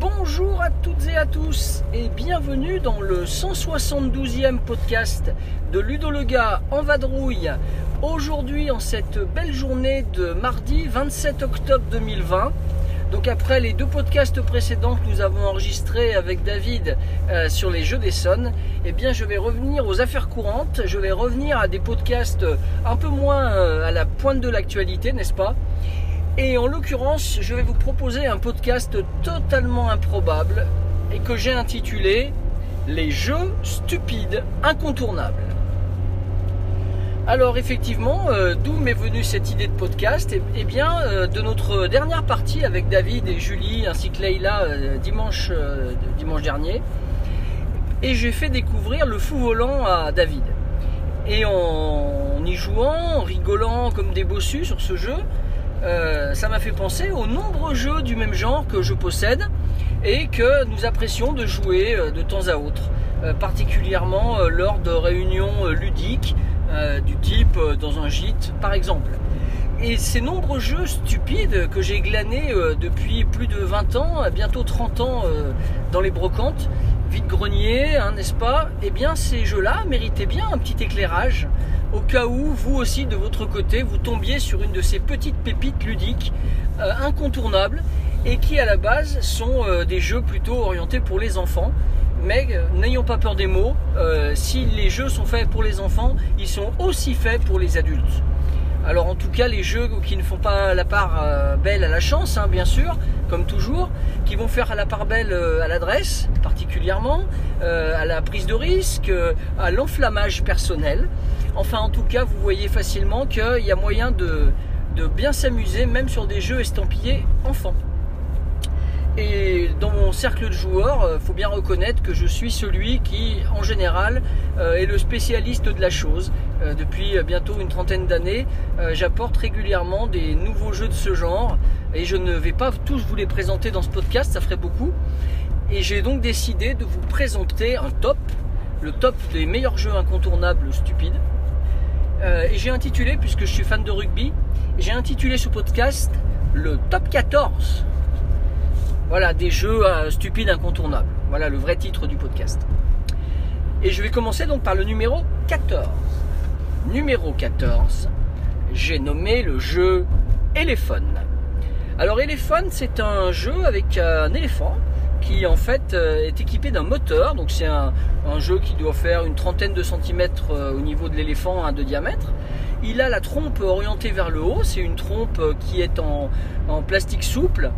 Bonjour à toutes et à tous et bienvenue dans le 172e podcast de Ludo le gars en vadrouille. Aujourd'hui en cette belle journée de mardi 27 octobre 2020. Donc après les deux podcasts précédents que nous avons enregistrés avec David euh, sur les jeux d'Essonne, eh bien je vais revenir aux affaires courantes, je vais revenir à des podcasts un peu moins euh, à la pointe de l'actualité, n'est-ce pas? Et en l'occurrence, je vais vous proposer un podcast totalement improbable et que j'ai intitulé Les jeux stupides incontournables. Alors effectivement, euh, d'où m'est venue cette idée de podcast? Eh, eh bien, euh, de notre dernière partie avec David et Julie ainsi que Leïla euh, dimanche, dernier. Et j'ai fait découvrir le fou volant à David. Et en y jouant, en rigolant comme des bossus sur ce jeu, ça m'a fait penser aux nombreux jeux du même genre que je possède et que nous apprécions de jouer de temps à autre, particulièrement lors de réunions ludiques euh, du type euh, dans un gîte par exemple. Et ces nombreux jeux stupides que j'ai glanés euh, depuis plus de 20 ans, bientôt 30 ans dans les brocantes, vide-grenier, hein, n'est-ce pas? Eh bien ces jeux-là méritaient bien un petit éclairage au cas où vous aussi de votre côté vous tombiez sur une de ces petites pépites ludiques incontournables et qui à la base sont des jeux plutôt orientés pour les enfants. Mais euh, n'ayons pas peur des mots, euh, si les jeux sont faits pour les enfants, ils sont aussi faits pour les adultes. Alors en tout cas les jeux qui ne font pas la part euh, belle à la chance, hein, bien sûr, comme toujours, qui vont faire la part belle à l'adresse particulièrement, à la prise de risque, à l'enflammage personnel. Enfin en tout cas vous voyez facilement qu'il y a moyen de bien s'amuser même sur des jeux estampillés enfants. Et dans mon cercle de joueurs, il faut bien reconnaître que je suis celui qui, en général, euh, est le spécialiste de la chose. Euh, depuis euh, bientôt une trentaine d'années, euh, j'apporte régulièrement des nouveaux jeux de ce genre et je ne vais pas tous vous les présenter dans ce podcast, ça ferait beaucoup. Et j'ai donc décidé de vous présenter un top, le top des meilleurs jeux incontournables stupides. Euh, et j'ai intitulé, puisque je suis fan de rugby, j'ai intitulé ce podcast le top 14. Voilà, des jeux euh, stupides incontournables. Voilà le vrai titre du podcast. Et je vais commencer donc par le numéro 14. Numéro 14, j'ai nommé le jeu Elephone. Alors Elephone, c'est un jeu avec un éléphant qui en fait euh, est équipé d'un moteur. Donc c'est un, jeu qui doit faire une trentaine de centimètres euh, au niveau de l'éléphant hein, de diamètre. Il a la trompe orientée vers le haut. C'est une trompe euh, qui est en plastique souple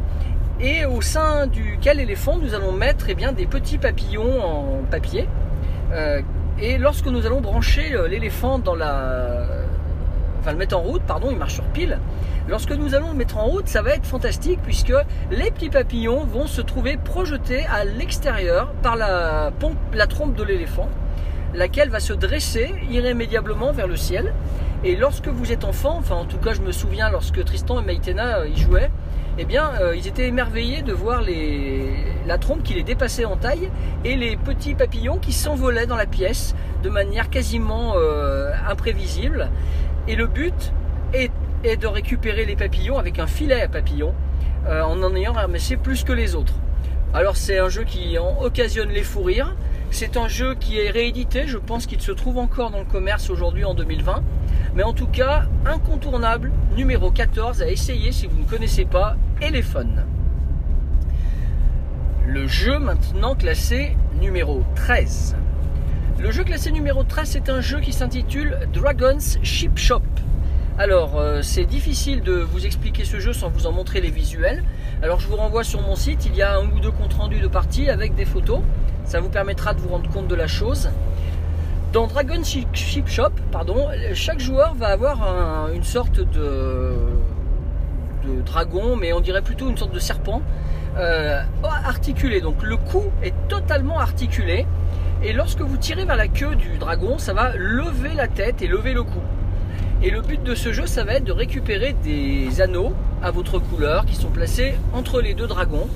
et au sein duquel éléphant nous allons mettre eh des petits papillons en papier. Euh, et lorsque nous allons brancher euh, l'éléphant dans la... Enfin le mettre en route, pardon, il marche sur pile. Lorsque nous allons le mettre en route, ça va être fantastique puisque les petits papillons vont se trouver projetés à l'extérieur par la trompe de l'éléphant, laquelle va se dresser irrémédiablement vers le ciel. Et lorsque vous êtes enfant, enfin en tout cas je me souviens lorsque Tristan et Maïtena euh, y jouaient, eh bien, euh, ils étaient émerveillés de voir les... la trompe qui les dépassait en taille et les petits papillons qui s'envolaient dans la pièce de manière quasiment euh, imprévisible. Et le but est, de récupérer les papillons avec un filet à papillons en en ayant ramassé plus que les autres. Alors c'est un jeu qui en occasionne les fous rires. C'est un jeu qui est réédité, je pense qu'il se trouve encore dans le commerce aujourd'hui en 2020. Mais en tout cas, incontournable, numéro 14 à essayer si vous ne connaissez pas Elephone. Le jeu maintenant classé numéro 13. Le jeu classé numéro 13, c'est un jeu qui s'intitule Dragon's Ship Shop. Alors, euh, c'est difficile de vous expliquer ce jeu sans vous en montrer les visuels. Alors, je vous renvoie sur mon site, il y a un ou deux comptes rendus de partie avec des photos. Ça vous permettra de vous rendre compte de la chose. Dans Dragon Ship Shop, pardon, chaque joueur va avoir un, une sorte de, de, dragon, mais on dirait plutôt une sorte de serpent euh, articulé. Donc le cou est totalement articulé. Et lorsque vous tirez vers la queue du dragon, ça va lever la tête et lever le cou. Et le but de ce jeu, ça va être de récupérer des anneaux à votre couleur qui sont placés entre les deux dragons.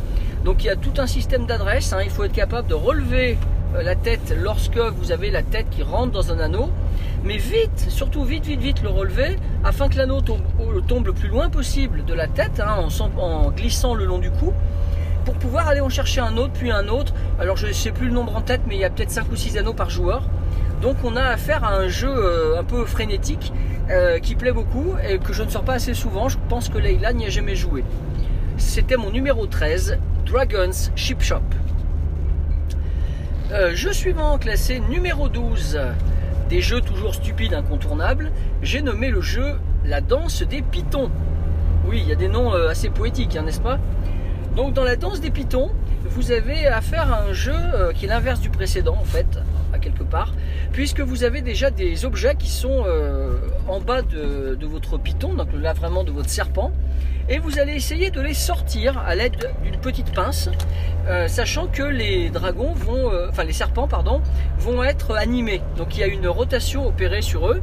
Donc il y a tout un système d'adresse. hein. Il faut être capable de relever euh, la tête lorsque vous avez la tête qui rentre dans un anneau. Mais vite, surtout vite, vite, vite le relever afin que l'anneau tombe, le plus loin possible de la tête hein, en glissant le long du cou pour pouvoir aller en chercher un autre, puis un autre. Alors je ne sais plus le nombre en tête, mais il y a peut-être 5 ou 6 anneaux par joueur. Donc on a affaire à un jeu euh, un peu frénétique euh, qui plaît beaucoup et que je ne sors pas assez souvent. Je pense que Leila n'y a jamais joué. C'était mon numéro 13, Dragon's Ship Shop. Euh, jeu suivant, classé numéro 12, des jeux toujours stupides incontournables, j'ai nommé le jeu La danse des pitons. Oui, il y a des noms euh, assez poétiques, hein, n'est-ce pas? Donc dans la danse des pitons, vous avez affaire à un jeu euh, qui est l'inverse du précédent en fait, à quelque part, puisque vous avez déjà des objets qui sont euh, en bas de, de votre piton, donc là vraiment de votre serpent, et vous allez essayer de les sortir à l'aide d'une petite pince, euh, sachant que les dragons vont, euh, les serpents vont être animés. Donc il y a une rotation opérée sur eux,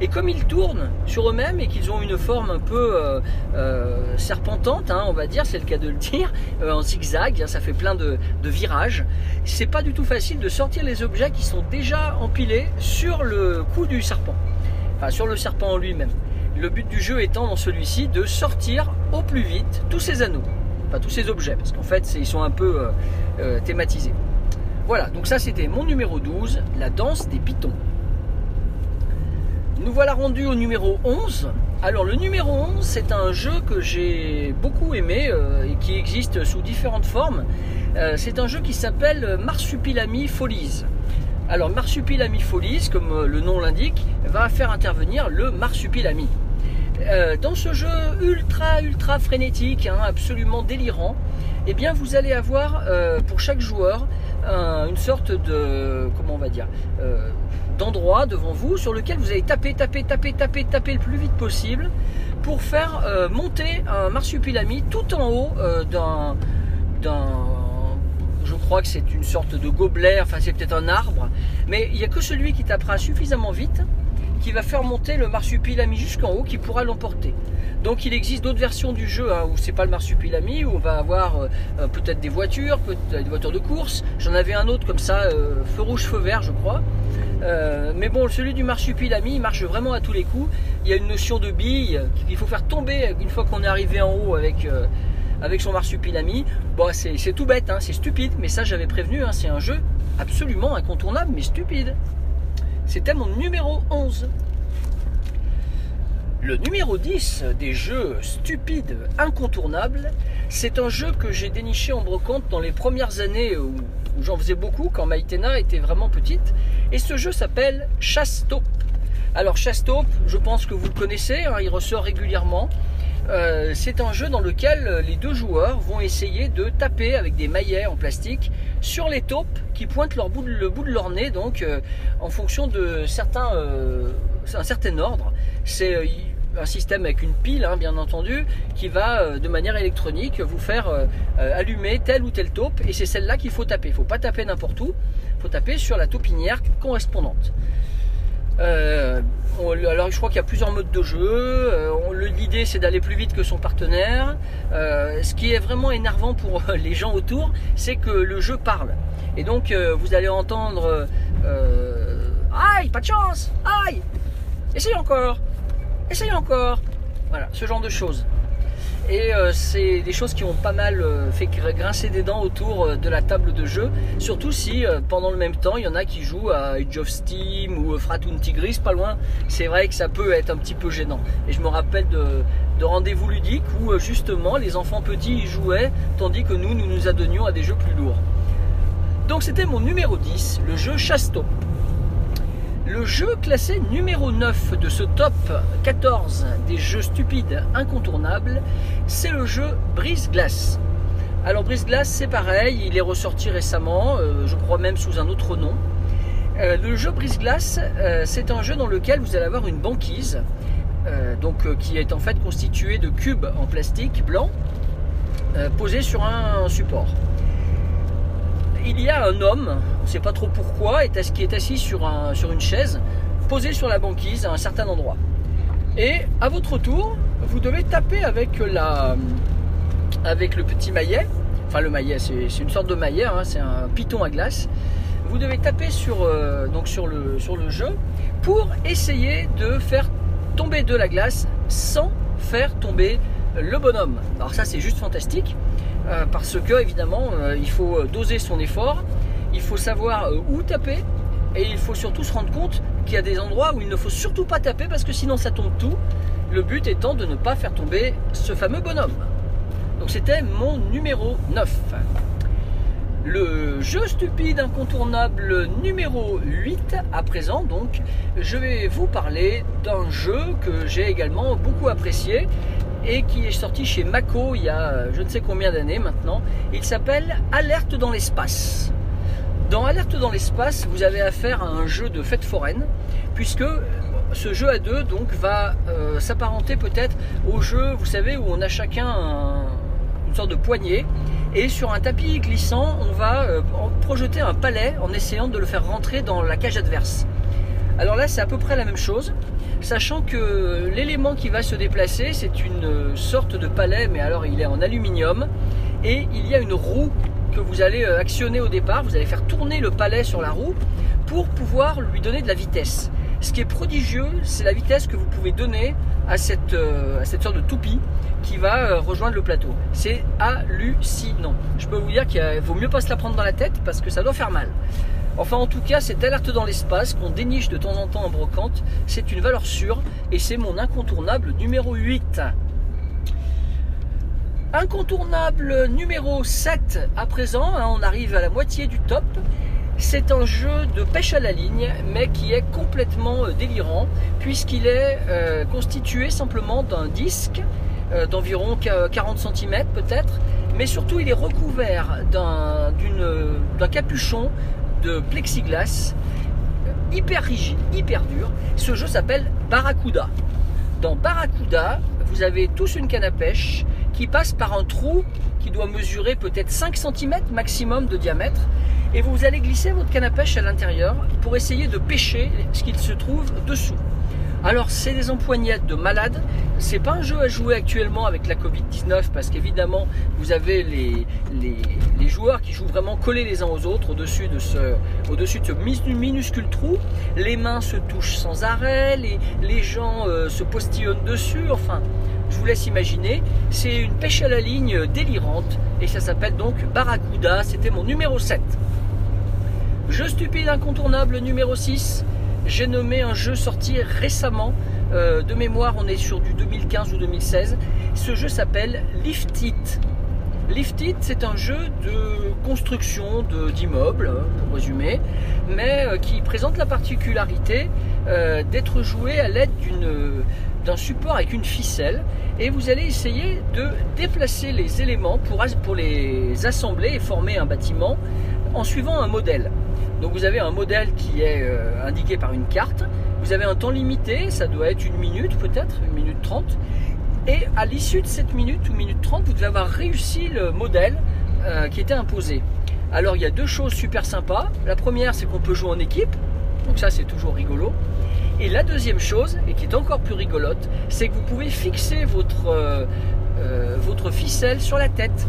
et comme ils tournent sur eux-mêmes et qu'ils ont une forme un peu euh, serpentante, hein, on va dire, c'est le cas de le dire, en zigzag, hein, ça fait plein de, de virages. C'est pas du tout facile de sortir les objets qui sont déjà empilés sur le cou du serpent, enfin sur le serpent en lui-même. Le but du jeu étant dans celui-ci de sortir au plus vite tous ces anneaux, enfin tous ces objets, parce qu'en fait ils sont un peu euh, euh, thématisés. Voilà, donc ça c'était mon numéro 12, la danse des pitons. Nous voilà rendus au numéro 11. Alors le numéro 11 c'est un jeu que j'ai beaucoup aimé euh, et qui existe sous différentes formes. C'est un jeu qui s'appelle Marsupilami Follies. Alors Marsupilami Follies, comme le nom l'indique, va faire intervenir le Marsupilami. Euh, dans ce jeu ultra ultra frénétique, hein, absolument délirant, eh bien vous allez avoir euh, pour chaque joueur un- une sorte de comment on va dire euh, d'endroit devant vous sur lequel vous allez taper, taper, taper, taper, taper le plus vite possible pour faire monter un marsupilami tout en haut d'un je crois que c'est une sorte de gobelet, enfin c'est peut-être un arbre, mais il n'y a que celui qui tapera suffisamment vite qui va faire monter le marsupilami jusqu'en haut qui pourra l'emporter. Donc il existe d'autres versions du jeu hein, où c'est pas le marsupilami, où on va avoir euh, euh, peut-être des voitures, peut-être des voitures de course. J'en avais un autre comme ça, euh, feu rouge, feu vert, je crois. Mais bon, celui du marsupilami, il marche vraiment à tous les coups. Il y a une notion de bille qu'il faut faire tomber une fois qu'on est arrivé en haut avec, son marsupilami. Bon, c'est c'est tout bête, hein, c'est stupide, mais ça j'avais prévenu, hein, c'est un jeu absolument incontournable, mais stupide. C'était mon numéro 11. Le numéro 10 des jeux stupides incontournables, c'est un jeu que j'ai déniché en brocante dans les premières années où, j'en faisais beaucoup quand Maïtena était vraiment petite. Et ce jeu s'appelle Chasse-Taupe. Alors Chasse-Taupe, je pense que vous le connaissez, hein, il ressort régulièrement. Euh, c'est un jeu dans lequel les deux joueurs vont essayer de taper avec des maillets en plastique sur les taupes qui pointent le bout de leur nez, donc euh, en fonction de euh, certain ordre. C'est euh, un système avec une pile, hein, bien entendu, qui va euh, de manière électronique vous faire euh, euh, allumer telle ou telle taupe, et c'est celle-là qu'il faut taper. Il ne faut pas taper n'importe où, il faut taper sur la taupinière correspondante. Euh, alors je crois qu'il y a plusieurs modes de jeu. Euh, L'idée c'est d'aller plus vite que son partenaire. Euh, ce qui est vraiment énervant pour les gens autour, c'est que le jeu parle. Et donc vous allez entendre Aïe, pas de chance Aïe Essaye encore Essaye encore Voilà, ce genre de choses. Et euh, c'est des choses qui ont pas mal euh, fait gr- grincer des dents autour euh, de la table de jeu. Surtout si pendant le même temps il y en a qui jouent à Age of Steam ou Fratun Tigris pas loin. C'est vrai que ça peut être un petit peu gênant. Et je me rappelle de, de rendez-vous ludiques où justement les enfants petits y jouaient tandis que nous nous nous adonnions à des jeux plus lourds. Donc c'était mon numéro 10, le jeu Chasto. Le jeu classé numéro 9 de ce top 14 des jeux stupides incontournables, c'est le jeu Brise Glace. Alors Brise Glace, c'est pareil, il est ressorti récemment, euh, je crois même sous un autre nom. Euh, le jeu Brise Glace, euh, c'est un jeu dans lequel vous allez avoir une banquise, donc qui est en fait constituée de cubes en plastique blanc posés sur un support il y a un homme, on ne sait pas trop pourquoi, est qui est assis sur, un- sur une chaise, posé sur la banquise à un certain endroit. Et à votre tour, vous devez taper avec, la, avec le petit maillet. Enfin, le maillet, c'est une sorte de maillet, hein, c'est un piton à glace. Vous devez taper sur, euh, donc sur, le, sur le jeu pour essayer de faire tomber de la glace sans faire tomber le bonhomme. Alors ça c'est juste fantastique euh, parce que évidemment euh, il faut doser son effort, il faut savoir où taper et il faut surtout se rendre compte qu'il y a des endroits où il ne faut surtout pas taper parce que sinon ça tombe tout. Le but étant de ne pas faire tomber ce fameux bonhomme. Donc c'était mon numéro 9. Le jeu stupide incontournable numéro 8 à présent donc je vais vous parler d'un jeu que j'ai également beaucoup apprécié et qui est sorti chez Mako il y a je ne sais combien d'années maintenant. Il s'appelle Alerte dans l'espace. Dans Alerte dans l'espace, vous avez affaire à un jeu de fête foraine, puisque ce jeu à deux donc va euh, s'apparenter peut-être au jeu, vous savez, où on a chacun une sorte de poignée, et sur un tapis glissant, on va euh, projeter un palais en essayant de le faire rentrer dans la cage adverse. Alors là, c'est à peu près la même chose, sachant que l'élément qui va se déplacer, c'est une sorte de palais, mais alors il est en aluminium, et il y a une roue que vous allez euh, actionner au départ. Vous allez faire tourner le palais sur la roue pour pouvoir lui donner de la vitesse. Ce qui est prodigieux, c'est la vitesse que vous pouvez donner à cette, euh, à cette sorte de toupie qui va euh, rejoindre le plateau. C'est hallucinant. Je peux vous dire qu'il vaut mieux pas se la prendre dans la tête parce que ça doit faire mal. Enfin, en tout cas, cette alerte dans l'espace qu'on déniche de temps en temps en brocante, c'est une valeur sûre et c'est mon incontournable numéro 8. Incontournable numéro 7 à présent, hein, on arrive à la moitié du top. C'est un jeu de pêche à la ligne, mais qui est complètement euh, délirant, puisqu'il est euh, constitué simplement d'un disque euh, d'environ 40 cm peut-être, mais surtout il est recouvert d'un capuchon de plexiglas hyper rigide, hyper dur. Ce jeu s'appelle Barracuda. Dans Barracuda, vous avez tous une canne à pêche qui passe par un trou qui doit mesurer peut-être 5 cm maximum de diamètre. Et vous allez glisser votre canne à pêche à l'intérieur pour essayer de pêcher ce qu'il se trouve dessous. Alors c'est des empoignettes de malades. C'est pas un jeu à jouer actuellement avec la Covid-19 parce qu'évidemment vous avez les, joueurs qui jouent vraiment collés les uns aux autres au-dessus de ce, au-dessus de ce minuscule trou. Les mains se touchent sans arrêt, les, les gens euh, se postillonnent dessus. Enfin, je vous laisse imaginer. C'est une pêche à la ligne délirante et ça s'appelle donc Barracuda. C'était mon numéro 7. Jeu stupide incontournable numéro 6. J'ai nommé un jeu sorti récemment. Euh, de mémoire, on est sur du 2015 ou 2016. Ce jeu s'appelle Lift It. Lift It, c'est un jeu de construction d'immeubles, hein, pour résumer, mais euh, qui présente la particularité euh, d'être joué à l'aide d'un support avec une ficelle et vous allez essayer de déplacer les éléments pour les assembler et former un bâtiment en suivant un modèle. Donc vous avez un modèle qui est euh, indiqué par une carte, vous avez un temps limité, ça doit être une minute peut-être, une minute trente, et à l'issue de cette minute ou minute trente, vous devez avoir réussi le modèle euh, qui était imposé. Alors il y a deux choses super sympas. La première, c'est qu'on peut jouer en équipe, donc ça c'est toujours rigolo. Et la deuxième chose, et qui est encore plus rigolote, c'est que vous pouvez fixer votre, euh, votre ficelle sur la tête,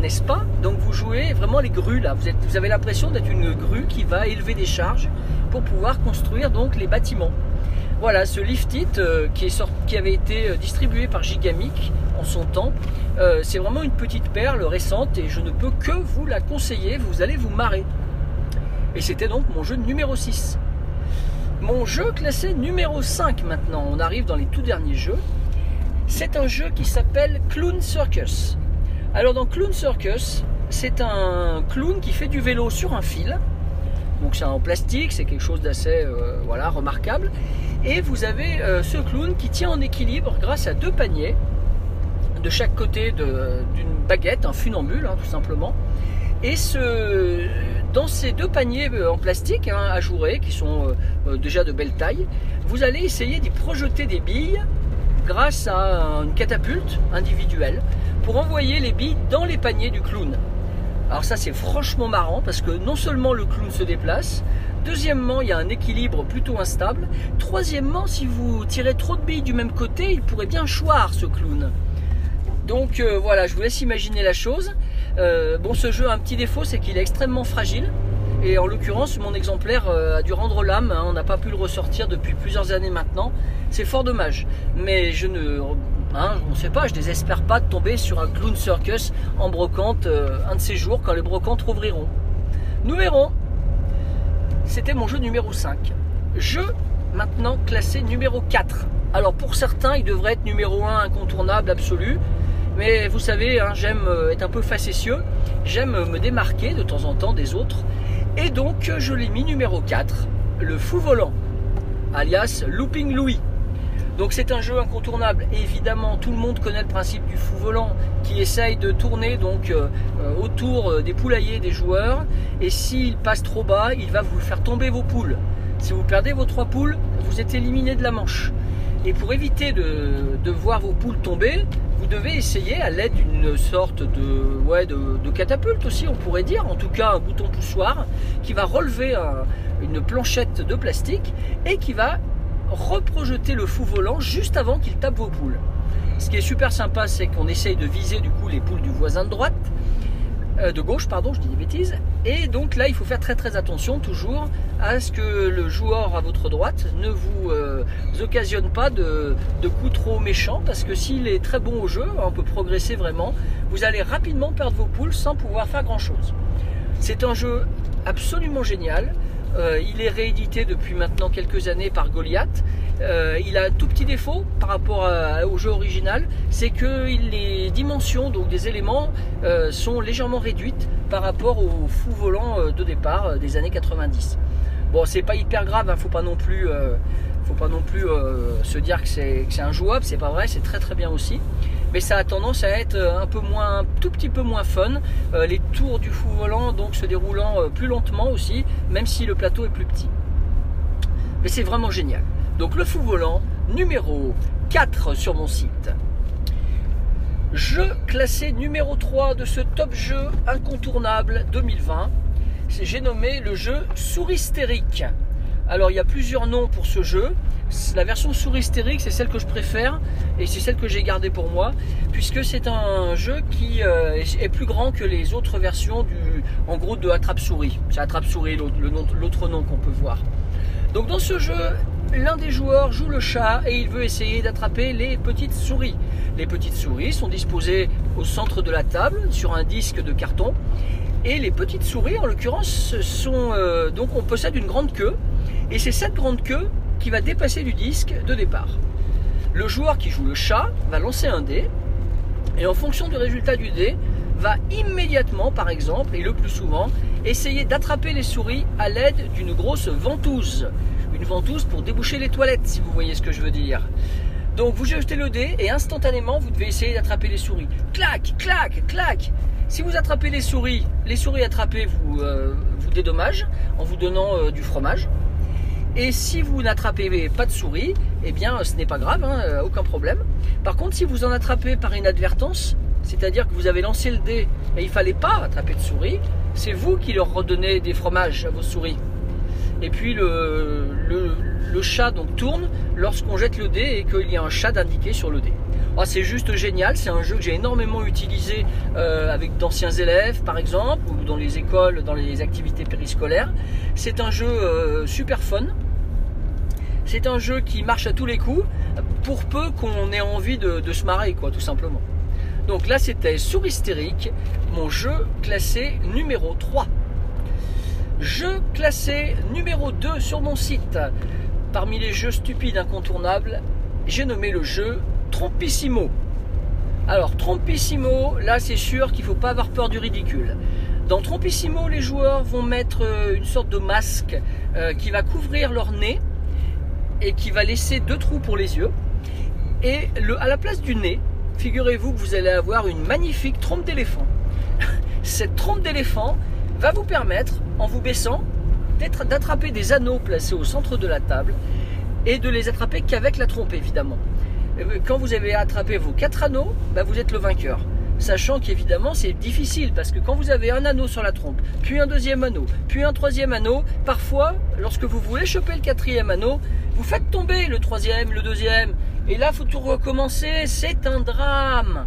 n'est-ce pas Donc vous jouez vraiment les grues là. Vous, avez l'impression d'être une grue qui va élever des charges pour pouvoir construire donc les bâtiments. Voilà, ce Lift It euh, qui, avait été distribué par Gigamic en son temps, c'est vraiment une petite perle récente et je ne peux que vous la conseiller, vous allez vous marrer. Et c'était donc mon jeu numéro 6. Mon jeu classé numéro 5 maintenant, on arrive dans les tout derniers jeux. C'est un jeu qui s'appelle Clown Circus. Alors dans Clown Circus, c'est un clown qui fait du vélo sur un fil. Donc c'est en plastique, c'est quelque chose d'assez euh, voilà, remarquable. Et vous avez euh, ce clown qui tient en équilibre grâce à deux paniers de chaque côté d'une baguette, un funambule hein, tout simplement. Et dans ces deux paniers euh, en plastique hein, ajourés, qui sont déjà de belle taille, vous allez essayer d'y projeter des billes grâce à une catapulte individuelle pour envoyer les billes dans les paniers du clown. Alors ça c'est franchement marrant parce que non seulement le clown se déplace Deuxièmement, il y a un équilibre plutôt instable. Troisièmement, si vous tirez trop de billes du même côté, il pourrait bien choir ce clown. Donc euh, voilà, je vous laisse imaginer la chose. Euh, bon, ce jeu a un petit défaut, c'est qu'il est extrêmement fragile. Et en l'occurrence, mon exemplaire euh, a dû rendre l'âme. hein. on n'a pas pu le ressortir depuis plusieurs années maintenant. C'est fort dommage. Mais je ne, hein, on sait pas, je désespère pas de tomber sur un clown circus en brocante euh, un de ces jours quand les brocantes rouvriront. Nous verrons. C'était mon jeu numéro 5. Jeu maintenant classé numéro 4. Alors pour certains, il devrait être numéro 1 incontournable absolu. Mais vous savez, hein, j'aime euh, être un peu facétieux. J'aime me démarquer de temps en temps des autres. Et donc je l'ai mis numéro 4, le fou volant, alias Looping Louis. Donc c'est un jeu incontournable. Évidemment, tout le monde connaît le principe du fou volant qui essaye de tourner donc euh, euh, autour euh, des poulaillers des joueurs. Et s'il passe trop bas, il va vous faire tomber vos poules. Si vous perdez vos trois poules, vous êtes éliminé de la manche. Et pour éviter de, de voir vos poules tomber, vous devez essayer à l'aide d'une sorte de, ouais, de, catapulte aussi, on pourrait dire, en tout cas un bouton poussoir, qui va relever un- une planchette de plastique et qui va reprojeter le fou volant juste avant qu'il tape vos poules. Ce qui est super sympa, c'est qu'on essaye de viser du coup les poules du voisin de droite, euh, de gauche, pardon, je dis des bêtises. Et donc là, il faut faire très très attention toujours à ce que le joueur à votre droite ne vous euh, occasionne pas de, de coups trop méchants, parce que s'il est très bon au jeu, on peut progresser vraiment. Vous allez rapidement perdre vos poules sans pouvoir faire grand chose. C'est un jeu absolument génial. Euh, il est réédité depuis maintenant quelques années par Goliath. Euh, il a un tout petit défaut par rapport au jeu original, c'est que les dimensions donc des éléments euh, sont légèrement réduites par rapport au fou volant de départ des années 90. Bon, c'est pas hyper grave, hein, faut pas non plus, faut pas non plus se dire que c'est que c'est injouable, c'est pas vrai, c'est très très bien aussi. Mais ça a tendance à être euh, un peu moins, tout petit peu moins fun. Euh, les tours du fou volant donc se déroulant euh, plus lentement aussi, même si le plateau est plus petit. Mais c'est vraiment génial. Donc le fou volant numéro 4 sur mon site. Jeu classé numéro 3 de ce top jeu incontournable 2020. C'est- J'ai nommé le jeu Souristérique. Alors il y a plusieurs noms pour ce jeu. La version Souristérique, c'est celle que je préfère et c'est celle que j'ai gardée pour moi, puisque c'est un jeu qui euh, est plus grand que les autres versions du, en gros, de Attrape-souris. C'est Attrape-souris l'autre le nom- l'autre nom qu'on peut voir. Donc dans ce jeu, l'un des joueurs joue le chat et il veut essayer d'attraper les petites souris. Les petites souris sont disposées au centre de la table sur un disque de carton. Et les petites souris, en l'occurrence, sont euh, donc on possède une grande queue et c'est cette grande queue qui va dépasser du disque de départ. Le joueur qui joue le chat va lancer un dé et en fonction du résultat du dé, va immédiatement, par exemple, et le plus souvent, essayer d'attraper les souris à l'aide d'une grosse ventouse. Une ventouse pour déboucher les toilettes, si vous voyez ce que je veux dire. Donc vous jetez le dé et instantanément vous devez essayer d'attraper les souris. Clac, clac, clac. Si vous attrapez les souris, les souris attrapées vous, euh, dédommagent en vous donnant euh, du fromage. Et si vous n'attrapez pas de souris, eh bien ce n'est pas grave, hein, euh, aucun problème. Par contre, si vous en attrapez par inadvertance, c'est-à-dire que vous avez lancé le dé et il fallait pas attraper de souris, c'est vous qui leur redonnez des fromages à vos souris. Et puis le, chat donc tourne lorsqu'on jette le dé et qu'il y a un chat indiqué sur le dé. Ah, c'est juste génial, c'est un jeu que j'ai énormément utilisé euh, avec d'anciens élèves par exemple, ou dans les écoles, dans les activités périscolaires. C'est un jeu euh, super fun. C'est un jeu qui marche à tous les coups, pour peu qu'on ait envie de, se marrer, quoi, tout simplement. Donc là, c'était Souristérique, mon jeu classé numéro 3. Jeu classé numéro 2 sur mon site. Parmi les jeux stupides incontournables, j'ai nommé le jeu Trompissimo. Alors, Trompissimo, là, c'est sûr qu'il ne faut pas avoir peur du ridicule. Dans Trompissimo, les joueurs vont mettre euh, une sorte de masque euh, qui va couvrir leur nez et qui va laisser deux trous pour les yeux. Et à la place du nez, figurez-vous que vous allez avoir une magnifique trompe d'éléphant. Cette trompe d'éléphant va vous permettre, en vous baissant, d'attraper des anneaux placés au centre de la table et de les attraper qu'avec la trompe évidemment. Quand vous avez attrapé vos quatre anneaux, bah, vous êtes le vainqueur. sachant qu'évidemment c'est difficile parce que quand vous avez un anneau sur la trompe, puis un deuxième anneau, puis un troisième anneau, parfois lorsque vous voulez choper le quatrième anneau, vous faites tomber le troisième, le deuxième, et là faut tout recommencer, c'est un drame.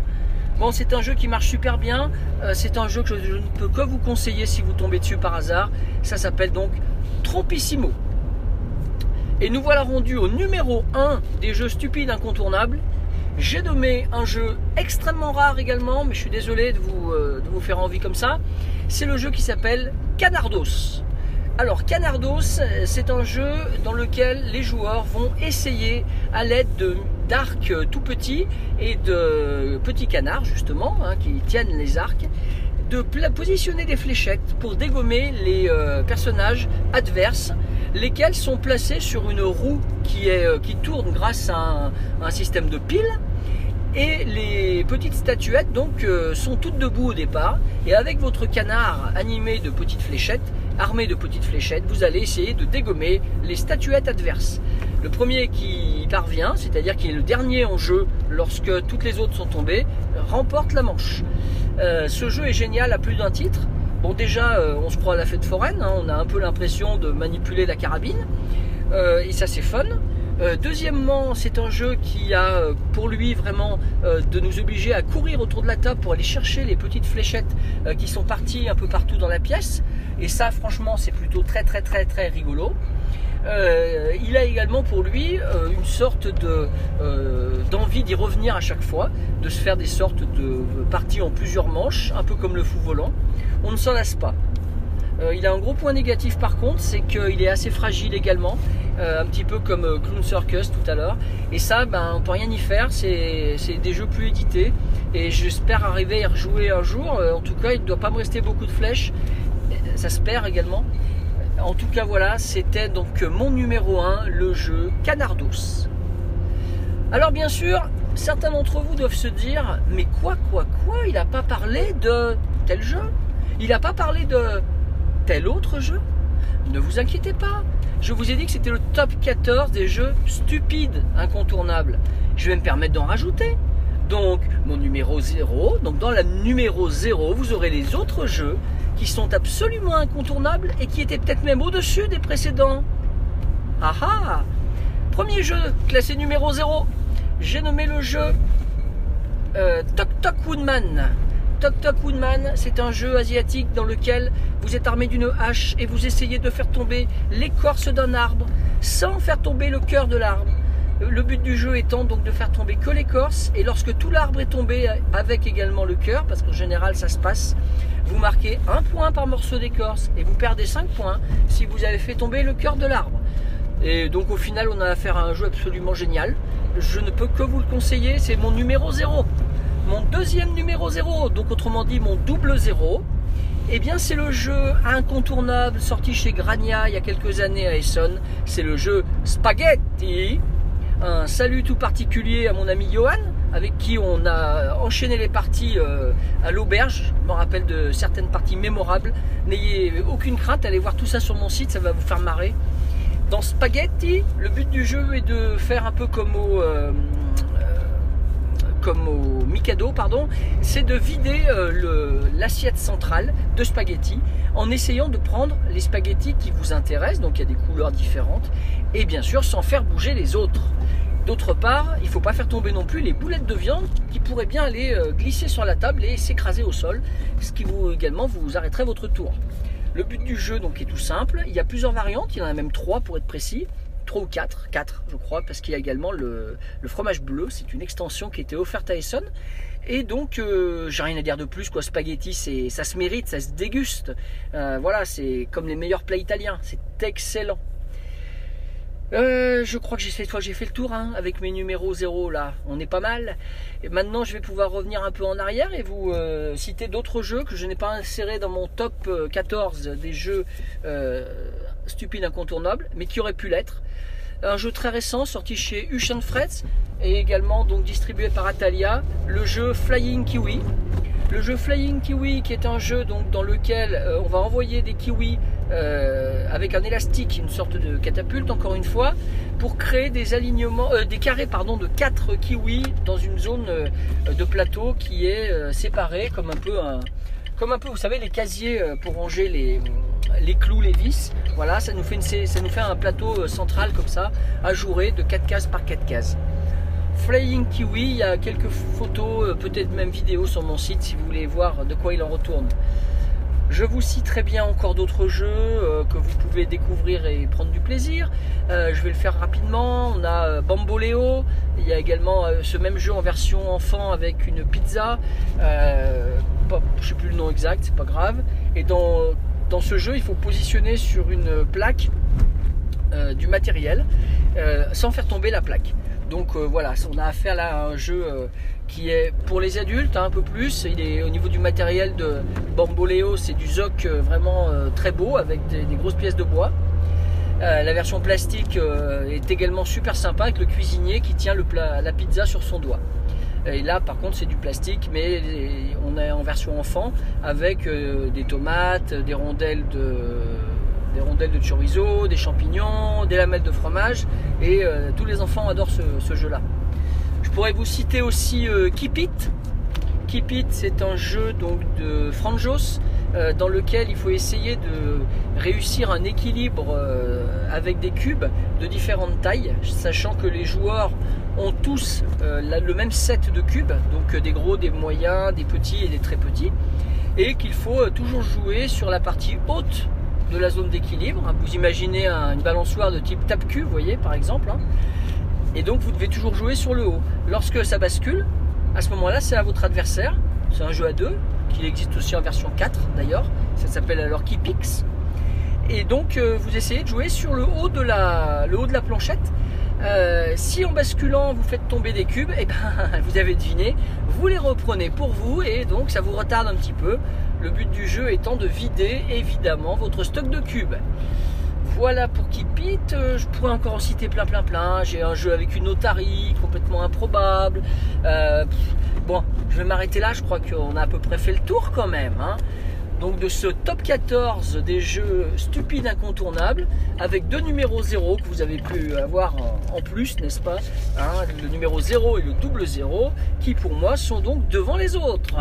Bon, c'est un jeu qui marche super bien. Euh, c'est un jeu que je, ne peux que vous conseiller si vous tombez dessus par hasard. Ça s'appelle donc Trompissimo. Et nous voilà rendus au numéro 1 des jeux stupides incontournables. J'ai nommé un jeu extrêmement rare également, mais je suis désolé de vous, euh, de vous faire envie comme ça. C'est le jeu qui s'appelle Canardos. Alors Canardos, c'est un jeu dans lequel les joueurs vont essayer à l'aide d'arcs tout petits et de petits canards justement, hein, qui tiennent les arcs, de positionner des fléchettes pour dégommer les euh, personnages adverses, lesquels sont placés sur une roue qui, est, euh, qui tourne grâce à un, un, système de piles. Et les petites statuettes donc euh, sont toutes debout au départ. Et avec votre canard animé de petites fléchettes, armé de petites fléchettes, vous allez essayer de dégommer les statuettes adverses. Le premier qui parvient, c'est-à-dire qui est le dernier en jeu lorsque toutes les autres sont tombées, remporte la manche. Euh, ce jeu est génial à plus d'un titre. Bon déjà, euh, on se croit à la fête foraine, hein, on a un peu l'impression de manipuler la carabine, euh, et ça c'est fun. Euh, deuxièmement, c'est un jeu qui a euh, pour lui vraiment euh, de nous obliger à courir autour de la table pour aller chercher les petites fléchettes qui sont parties un peu partout dans la pièce. Et ça, franchement, c'est plutôt très très très très rigolo. Il a également pour lui une sorte de, d'envie d'y revenir à chaque fois, de se faire des sortes de parties en plusieurs manches, un peu comme le fou volant. On ne s'en lasse pas. il a un gros point négatif par contre, c'est qu'il est assez fragile également, un petit peu comme Clown Circus tout à l'heure. Et ça, ben, on peut rien y faire, c'est, c'est des jeux plus édités. Et j'espère arriver à y rejouer un jour. en tout cas, il ne doit pas me rester beaucoup de flèches. Ça se perd également. En tout cas, voilà, c'était donc mon numéro 1, le jeu Canardos. Alors, bien sûr, certains d'entre vous doivent se dire Mais quoi, quoi, quoi Il n'a pas parlé de tel jeu? Il n'a pas parlé de tel autre jeu? Ne vous inquiétez pas. Je vous ai dit que c'était le top 14 des jeux stupides incontournables. Je vais me permettre d'en rajouter. Donc, mon numéro 0. Donc, dans la numéro 0, vous aurez les autres jeux qui sont absolument incontournables et qui étaient peut-être même au-dessus des précédents. Ah ah Premier jeu, classé numéro 0. J'ai nommé le jeu euh, Tok Tok Woodman. Tok Tok Woodman, c'est un jeu asiatique dans lequel vous êtes armé d'une hache et vous essayez de faire tomber l'écorce d'un arbre sans faire tomber le cœur de l'arbre. Le but du jeu étant donc de faire tomber que l'écorce et lorsque tout l'arbre est tombé avec également le cœur, parce qu'en général ça se passe, vous marquez un point par morceau d'écorce et vous perdez 5 points si vous avez fait tomber le cœur de l'arbre. Et donc au final on a affaire à un jeu absolument génial. Je ne peux que vous le conseiller, c'est mon numéro 0. Mon deuxième numéro 0, donc autrement dit mon double 0, eh bien c'est le jeu incontournable sorti chez Grania il y a quelques années à Essonne. C'est le jeu Spaghetti un salut tout particulier à mon ami Johan, avec qui on a enchaîné les parties euh, à l'auberge. Je me rappelle de certaines parties mémorables. N'ayez aucune crainte, allez voir tout ça sur mon site, ça va vous faire marrer. Dans Spaghetti, le but du jeu est de faire un peu comme au, euh, comme au Mikado, pardon, c'est de vider euh, l'assiette centrale de spaghetti en essayant de prendre les spaghettis qui vous intéressent, donc il y a des couleurs différentes, et bien sûr sans faire bouger les autres. D'autre part, il ne faut pas faire tomber non plus les boulettes de viande qui pourraient bien aller euh, glisser sur la table et s'écraser au sol, ce qui vous également vous arrêterait votre tour. Le but du jeu donc est tout simple, il y a plusieurs variantes, il y en a même trois pour être précis. 3 ou 4, 4 je crois, parce qu'il y a également le, fromage bleu, c'est une extension qui était offerte à Essonne. Et donc, euh, j'ai rien à dire de plus, quoi. Spaghetti, c'est, ça se mérite, ça se déguste. Euh, voilà, c'est comme les meilleurs plats italiens, c'est excellent. Euh, je crois que j'ai cette fois j'ai fait le tour hein, avec mes numéros 0 là, on est pas mal. Et maintenant je vais pouvoir revenir un peu en arrière et vous citer d'autres jeux que je n'ai pas insérés dans mon top 14 euh, des jeux stupides incontournables, mais qui auraient pu l'être. Un jeu très récent sorti chez Ushan Frets et également donc distribué par Atalia, le jeu Flying Kiwi. Le jeu Flying Kiwi qui est un jeu donc dans lequel on va envoyer des kiwis euh, avec un élastique, une sorte de catapulte, encore une fois, pour créer des alignements, euh, des carrés pardon, de 4 kiwis dans une zone euh, de plateau qui est euh, séparée comme un peu comme un peu, vous savez, les casiers euh, pour ranger les, les clous, les vis. Voilà, ça nous fait, une, ça nous fait un plateau euh, central comme ça, ajouré de 4 cases par 4 cases. Flying Kiwi, il y a quelques photos, euh, peut-être même vidéos sur mon site si vous voulez voir de quoi il en retourne. Je vous citerai bien encore d'autres jeux euh, que vous pouvez découvrir et prendre du plaisir. Je vais le faire rapidement. On a euh, Bamboleo. Il y a également ce même jeu en version enfant avec une pizza. Pas- je ne sais plus le nom exact, c'est pas grave. Et dans, dans ce jeu, il faut positionner sur une plaque euh, du matériel euh, sans faire tomber la plaque. Donc euh, voilà, on a affaire à un jeu qui est pour les adultes hein, un peu plus. Il est au niveau du matériel de Bamboleo, c'est du zoc vraiment très beau avec des, grosses pièces de bois. La version plastique est également super sympa avec le cuisinier qui tient la pizza sur son doigt. Et là, par contre, c'est du plastique, mais on est en version enfant avec euh, des tomates, des rondelles de, des rondelles de chorizo, des champignons, des lamelles de fromage. Et euh, tous les enfants adorent ce, jeu-là. Je pourrais vous citer aussi euh, Keep It. Keep It, c'est un jeu donc de Franjos dans lequel il faut essayer de réussir un équilibre avec des cubes de différentes tailles, sachant que les joueurs ont tous euh, le même set de cubes, donc euh, des gros, des moyens, des petits et des très petits, et qu'il faut euh, toujours jouer sur la partie haute de la zone d'équilibre. hein. Vous imaginez un- une balançoire de type tape-cul, vous voyez par exemple, hein. et donc vous devez toujours jouer sur le haut. Lorsque ça bascule, à ce moment-là, c'est à votre adversaire. C'est un jeu à deux, qui existe aussi en version 4 d'ailleurs. Ça s'appelle alors Keepix. Et donc vous essayez de jouer sur le haut de la, le haut de la planchette. Euh, si en basculant vous faites tomber des cubes, et ben vous avez deviné, vous les reprenez pour vous et donc ça vous retarde un petit peu. Le but du jeu étant de vider évidemment votre stock de cubes. Voilà pour Keep. Euh, Je pourrais encore en citer plein, plein, plein. J'ai un jeu avec une otarie complètement improbable. Euh, bon, je vais m'arrêter là. Je crois qu'on a à peu près fait le tour quand même. hein. Donc de ce top 14 des jeux stupides incontournables, avec deux numéros 0 que vous avez pu avoir en, plus, n'est-ce pas Hein, Le numéro 0 et le double 0, qui pour moi sont donc devant les autres.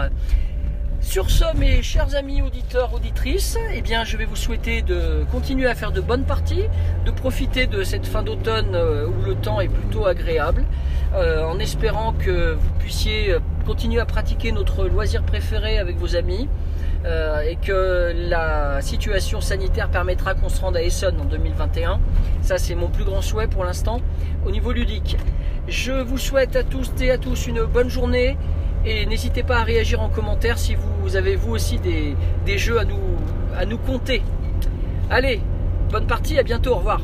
Sur ce, mes chers amis auditeurs, auditrices, eh bien, je vais vous souhaiter de continuer à faire de bonnes parties, de profiter de cette fin d'automne euh, où le temps est plutôt agréable, euh, en espérant que vous puissiez continuer à pratiquer notre loisir préféré avec vos amis. Euh, et que la situation sanitaire permettra qu'on se rende à Essonne en 2021. Ça, c'est mon plus grand souhait pour l'instant au niveau ludique. Je vous souhaite à tous et à tous une bonne journée et n'hésitez pas à réagir en commentaire si vous avez vous aussi des, des jeux à nous, à nous compter. Allez, bonne partie, à bientôt, au revoir.